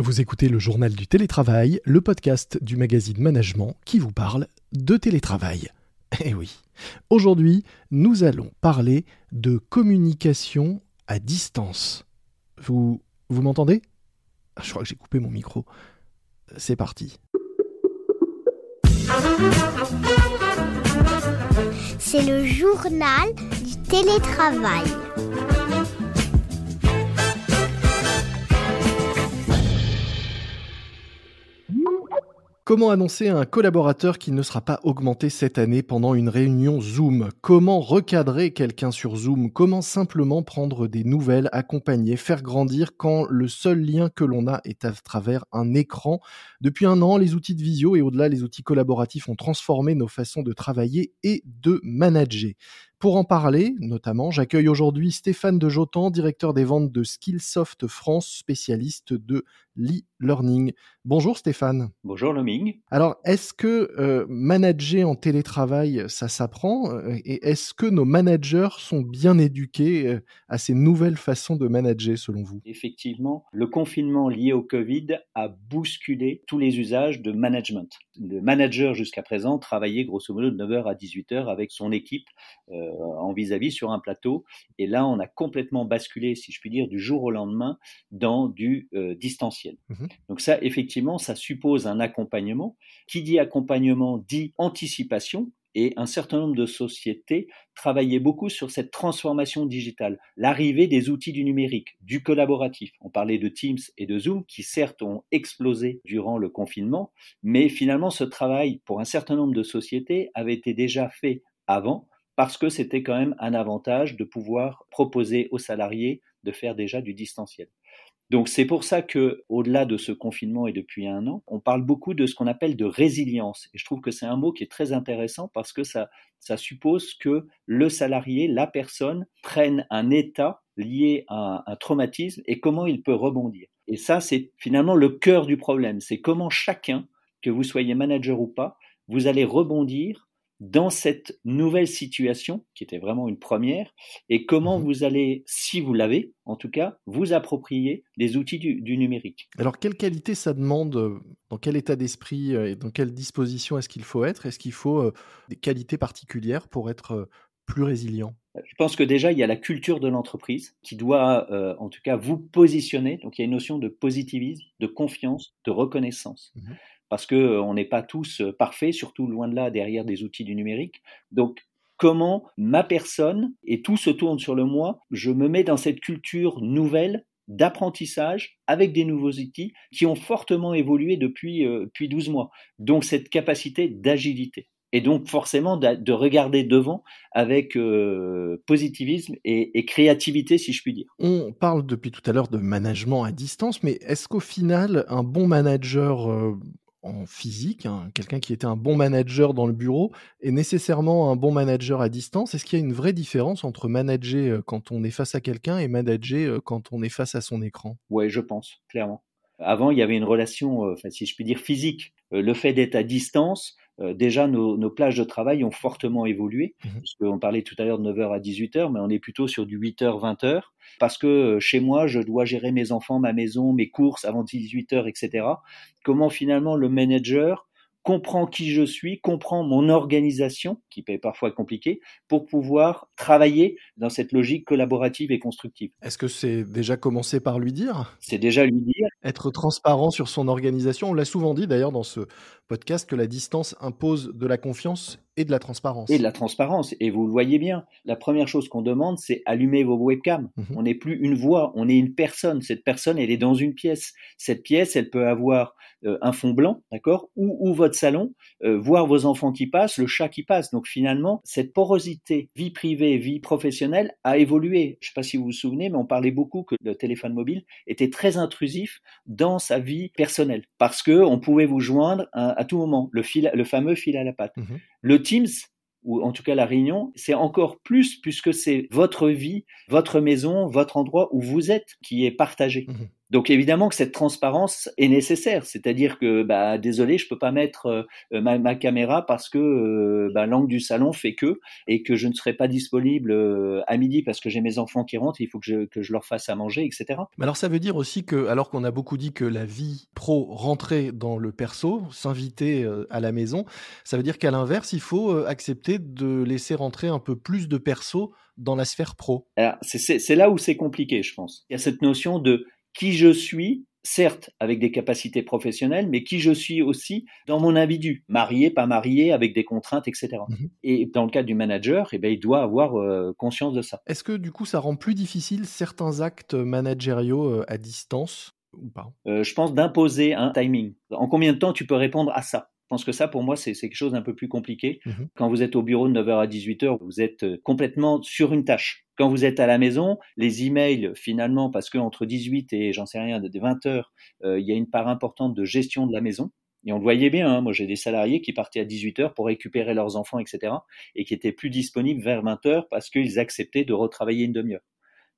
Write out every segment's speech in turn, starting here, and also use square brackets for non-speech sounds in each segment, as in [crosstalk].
Vous écoutez le journal du télétravail, le podcast du magazine Management qui vous parle de télétravail. [laughs] Eh oui, aujourd'hui nous allons parler de communication à distance. Vous, vous m'entendez? Ah, Je crois que j'ai coupé mon micro. C'est parti. C'est le journal du télétravail. Comment annoncer à un collaborateur qu'il ne sera pas augmenté cette année pendant une réunion Zoom? Comment recadrer quelqu'un sur Zoom? Comment simplement prendre des nouvelles, accompagner, faire grandir quand le seul lien que l'on a est à travers un écran? Depuis un an, les outils de visio et au-delà les outils collaboratifs ont transformé nos façons de travailler et de manager. Pour en parler, notamment, j'accueille aujourd'hui Stéphane de Jotan, directeur des ventes de Skillsoft France, spécialiste de l'e-learning. Bonjour Stéphane. Bonjour Loming. Alors, est-ce que euh, manager en télétravail, ça s'apprend euh, Et est-ce que nos managers sont bien éduqués euh, à ces nouvelles façons de manager selon vous? Effectivement, le confinement lié au Covid a bousculé tous les usages de management. Le manager jusqu'à présent travaillait grosso modo de 9h à 18h avec son équipe en vis-à-vis sur un plateau. Et là, on a complètement basculé, si je puis dire, du jour au lendemain dans du distanciel. Mmh Donc ça, effectivement, ça suppose un accompagnement. Qui dit accompagnement dit anticipation. Et un certain nombre de sociétés travaillaient beaucoup sur cette transformation digitale, l'arrivée des outils du numérique, du collaboratif. On parlait de Teams et de Zoom qui certes ont explosé durant le confinement, mais finalement ce travail pour un certain nombre de sociétés avait été déjà fait avant parce que c'était quand même un avantage de pouvoir proposer aux salariés de faire déjà du distanciel. Donc c'est pour ça que, au-delà de ce confinement et depuis un an, on parle beaucoup de ce qu'on appelle de résilience. Et je trouve que c'est un mot qui est très intéressant parce que ça, ça suppose que le salarié, la personne, prenne un état lié à un traumatisme et comment il peut rebondir. Et ça, c'est finalement le cœur du problème. C'est comment chacun, que vous soyez manager ou pas, vous allez rebondir dans cette nouvelle situation, qui était vraiment une première, et comment mmh vous allez, si vous l'avez, en tout cas, vous approprier les outils du, numérique. Alors, quelle qualité ça demande euh, Dans quel état d'esprit euh, et dans quelle disposition est-ce qu'il faut être? Est-ce qu'il faut euh, des qualités particulières pour être plus résilient? Je pense que déjà, il y a la culture de l'entreprise qui doit, en tout cas, vous positionner. Donc, il y a une notion de positivisme, de confiance, de reconnaissance. Mmh parce que euh, on n'est pas tous euh, parfaits, surtout loin de là derrière des outils du numérique. Donc comment ma personne et tout se tourne sur le moi, je me mets dans cette culture nouvelle d'apprentissage avec des nouveaux outils qui ont fortement évolué depuis, euh, depuis 12 mois. Donc cette capacité d'agilité. Et donc forcément de, regarder devant avec positivisme et, et, créativité, si je puis dire. On parle depuis tout à l'heure de management à distance, mais est-ce qu'au final, un bon manager en physique, hein, quelqu'un qui était un bon manager dans le bureau est nécessairement un bon manager à distance. Est-ce qu'il y a une vraie différence entre manager quand on est face à quelqu'un et manager quand on est face à son écran? Oui, je pense, clairement. Avant, il y avait une relation, si je puis dire, physique. le fait d'être à distance, euh, déjà nos, nos, plages de travail ont fortement évolué. Mmh parce qu'on parlait tout à l'heure de 9h à 18h, mais on est plutôt sur du 8h, 20h. Parce que euh, chez moi, je dois gérer mes enfants, ma maison, mes courses avant 18h, etc. Comment finalement le manager comprend qui je suis, comprend mon organisation, qui peut parfois compliquée, pour pouvoir travailler dans cette logique collaborative et constructive. Est-ce que c'est déjà commencé par lui dire? C'est déjà lui dire. Être transparent sur son organisation. On l'a souvent dit d'ailleurs dans ce podcast que la distance impose de la confiance et de la transparence. Et de la transparence. Et vous le voyez bien, la première chose qu'on demande, c'est allumer vos webcams. Mhm. On n'est plus une voix, on est une personne. Cette personne, elle est dans une pièce. Cette pièce, elle peut avoir euh, un fond blanc, d'accord, ou, ou, votre salon, euh, voir vos enfants qui passent, le chat qui passe. Donc finalement, cette porosité vie privée, vie professionnelle a évolué. Je ne sais pas si vous vous souvenez, mais on parlait beaucoup que le téléphone mobile était très intrusif dans sa vie personnelle parce que on pouvait vous joindre à, à tout moment, le, fil, le fameux fil à la patte. Mhm. Le Teams, ou en tout cas la réunion, c'est encore plus puisque c'est votre vie, votre maison, votre endroit où vous êtes qui est partagé. Mhm. Donc évidemment que cette transparence est nécessaire, c'est-à-dire que bah, désolé, je peux pas mettre euh, ma, caméra parce que euh, bah, l'angle du salon fait que et que je ne serai pas disponible euh, à midi parce que j'ai mes enfants qui rentrent, il faut que je, que je leur fasse à manger, etc. Mais alors ça veut dire aussi que, alors qu'on a beaucoup dit que la vie pro rentrait dans le perso, s'inviter à la maison, ça veut dire qu'à l'inverse, il faut accepter de laisser rentrer un peu plus de perso dans la sphère pro. C'est là où c'est compliqué, je pense. Il y a cette notion de qui je suis, certes avec des capacités professionnelles, mais qui je suis aussi dans mon individu, marié, pas marié, avec des contraintes, etc. Mhm. Et dans le cas du manager, eh bien, il doit avoir euh, conscience de ça. Est-ce que du coup, ça rend plus difficile certains actes managériaux euh, à distance ou pas? Euh, Je pense d'imposer un timing. En combien de temps tu peux répondre à ça? Je pense que ça, pour moi, c'est quelque chose d'un peu plus compliqué. Mhm. Quand vous êtes au bureau de 9h à 18h, vous êtes euh, complètement sur une tâche. Quand vous êtes à la maison, les emails, finalement, parce qu'entre 18 et, j'en sais rien, 20h, euh, il y a une part importante de gestion de la maison. Et on le voyait bien, hein. moi j'ai des salariés qui partaient à 18h pour récupérer leurs enfants, etc. et qui étaient plus disponibles vers 20h parce qu'ils acceptaient de retravailler une demi-heure.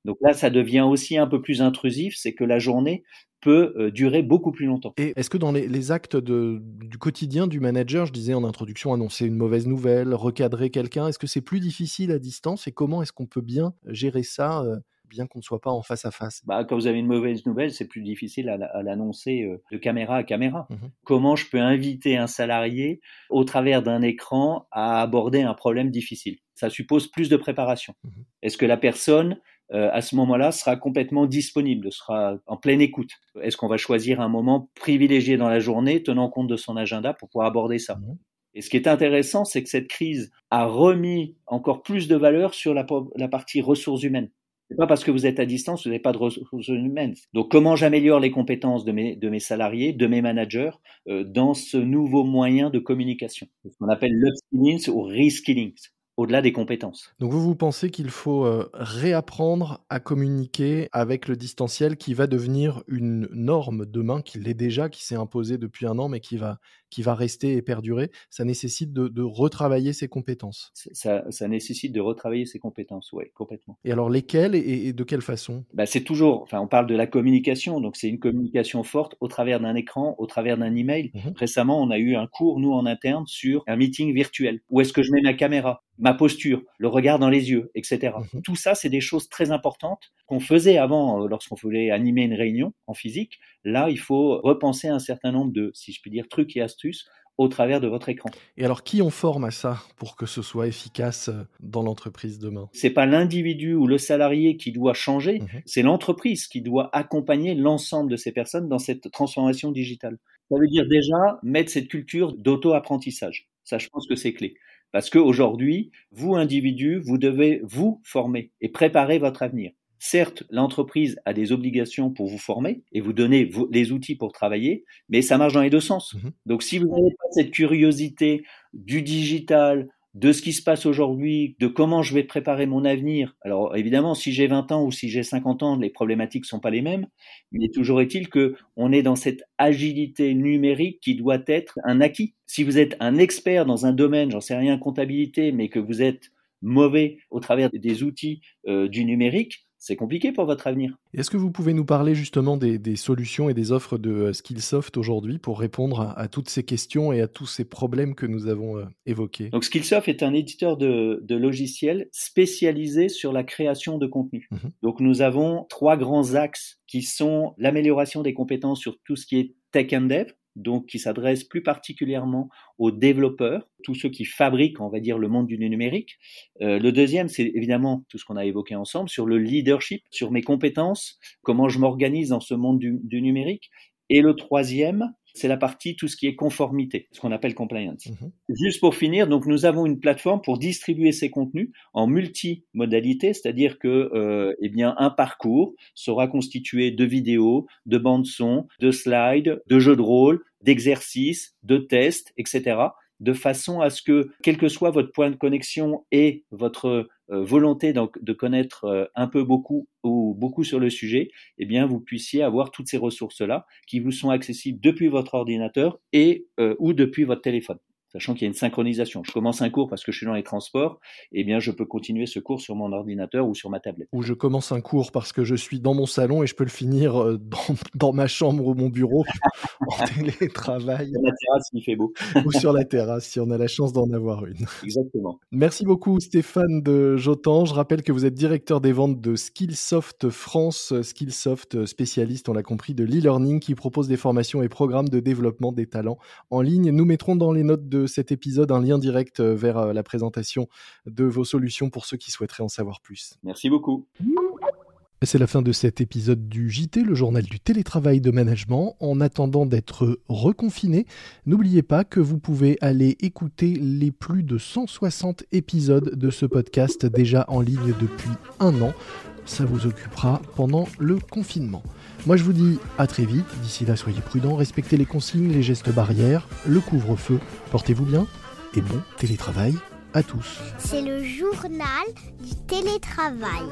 Donc là, ça devient aussi un peu plus intrusif, c'est que la journée peut euh, durer beaucoup plus longtemps. Et est-ce que dans les, actes du quotidien du manager, je disais en introduction, annoncer une mauvaise nouvelle, recadrer quelqu'un, est-ce que c'est plus difficile à distance et comment est-ce qu'on peut bien gérer ça euh, bien qu'on ne soit pas en face à face? Bah, Quand vous avez une mauvaise nouvelle, c'est plus difficile à, l'annoncer euh, de caméra à caméra. Mmh comment je peux inviter un salarié au travers d'un écran à aborder un problème difficile? Ça suppose plus de préparation. Mmh est-ce que la personne euh, à ce moment-là, sera complètement disponible, sera en pleine écoute. Est-ce qu'on va choisir un moment privilégié dans la journée, tenant compte de son agenda pour pouvoir aborder ça? Mmh. Et ce qui est intéressant, c'est que cette crise a remis encore plus de valeur sur la, partie ressources humaines. C'est pas parce que vous êtes à distance, vous n'avez pas de ressources humaines. Donc, comment j'améliore les compétences de mes, de mes salariés, de mes managers, euh, dans ce nouveau moyen de communication, ce qu'on appelle l'upskilling ou reskilling au-delà des compétences. Donc vous, vous pensez qu'il faut euh, réapprendre à communiquer avec le distanciel qui va devenir une norme demain, qui l'est déjà, qui s'est imposée depuis un an, mais qui va, qui va rester et perdurer. Ça nécessite de, retravailler ses compétences. Ça, nécessite de retravailler ses compétences, oui, complètement. Et alors lesquelles et, de quelle façon? Bah, C'est toujours, enfin on parle de la communication, donc c'est une communication forte au travers d'un écran, au travers d'un email. Mmh Récemment, on a eu un cours, nous, en interne, sur un meeting virtuel. Où est-ce que je mets ma caméra ma posture, le regard dans les yeux, etc. Mhm. Tout ça, c'est des choses très importantes qu'on faisait avant euh, lorsqu'on voulait animer une réunion en physique. Là, il faut repenser un certain nombre de, si je puis dire, trucs et astuces au travers de votre écran. Et alors, qui on forme à ça pour que ce soit efficace euh, dans l'entreprise demain? C'est pas l'individu ou le salarié qui doit changer, mhm. c'est l'entreprise qui doit accompagner l'ensemble de ces personnes dans cette transformation digitale. Ça veut dire déjà mettre cette culture d'auto-apprentissage. Ça, je pense que c'est clé. Parce qu'aujourd'hui, vous, individu, vous devez vous former et préparer votre avenir. Certes, l'entreprise a des obligations pour vous former et vous donner les outils pour travailler, mais ça marche dans les deux sens. Mmh Donc si vous n'avez pas cette curiosité du digital, de ce qui se passe aujourd'hui, de comment je vais préparer mon avenir. Alors évidemment, si j'ai 20 ans ou si j'ai 50 ans, les problématiques sont pas les mêmes, mais toujours est-il que on est dans cette agilité numérique qui doit être un acquis. Si vous êtes un expert dans un domaine, j'en sais rien, comptabilité, mais que vous êtes mauvais au travers des outils euh, du numérique, c'est compliqué pour votre avenir. Est-ce que vous pouvez nous parler justement des, solutions et des offres de euh, Skillsoft aujourd'hui pour répondre à, toutes ces questions et à tous ces problèmes que nous avons euh, évoqués? Donc Skillsoft est un éditeur de, logiciels spécialisé sur la création de contenu. Mhm. Donc nous avons trois grands axes qui sont l'amélioration des compétences sur tout ce qui est tech and dev, donc qui s'adresse plus particulièrement aux développeurs, tous ceux qui fabriquent, on va dire, le monde du numérique. Euh, le deuxième, c'est évidemment tout ce qu'on a évoqué ensemble sur le leadership, sur mes compétences, comment je m'organise dans ce monde du numérique. Et le troisième, c'est la partie tout ce qui est conformité, ce qu'on appelle compliance. Mhm. Juste pour finir, donc nous avons une plateforme pour distribuer ces contenus en multimodalité, c'est-à-dire que euh, eh bien un parcours sera constitué de vidéos, de bandes son, de slides, de jeux de rôle, d'exercices, de tests, etc de façon à ce que, quel que soit votre point de connexion et votre euh, volonté de connaître euh, un peu beaucoup ou beaucoup sur le sujet, eh bien, vous puissiez avoir toutes ces ressources-là qui vous sont accessibles depuis votre ordinateur et euh, ou depuis votre téléphone. Sachant qu'il y a une synchronisation. Je commence un cours parce que je suis dans les transports, eh bien, je peux continuer ce cours sur mon ordinateur ou sur ma tablette. Ou je commence un cours parce que je suis dans mon salon et je peux le finir euh, [laughs] dans, dans ma chambre ou mon bureau [laughs] en télétravail. Sur la terrasse, il fait beau. [laughs] ou sur la terrasse, si on a la chance d'en avoir une. Exactement. Merci beaucoup, Stéphane de Jotan. Je rappelle que vous êtes directeur des ventes de Skillsoft France. Skillsoft, spécialiste, on l'a compris, de l'e-learning qui propose des formations et programmes de développement des talents en ligne. Nous mettrons dans les notes de cet épisode un lien direct euh, vers euh, la présentation de vos solutions pour ceux qui souhaiteraient en savoir plus. Merci beaucoup. C'est la fin de cet épisode du JT, le journal du télétravail de management. En attendant d'être reconfiné, n'oubliez pas que vous pouvez aller écouter les plus de 160 épisodes de ce podcast déjà en ligne depuis un an. Ça vous occupera pendant le confinement. Moi je vous dis à très vite, d'ici là soyez prudents, respectez les consignes, les gestes barrières, le couvre-feu, portez-vous bien et bon télétravail à tous. C'est le journal du télétravail.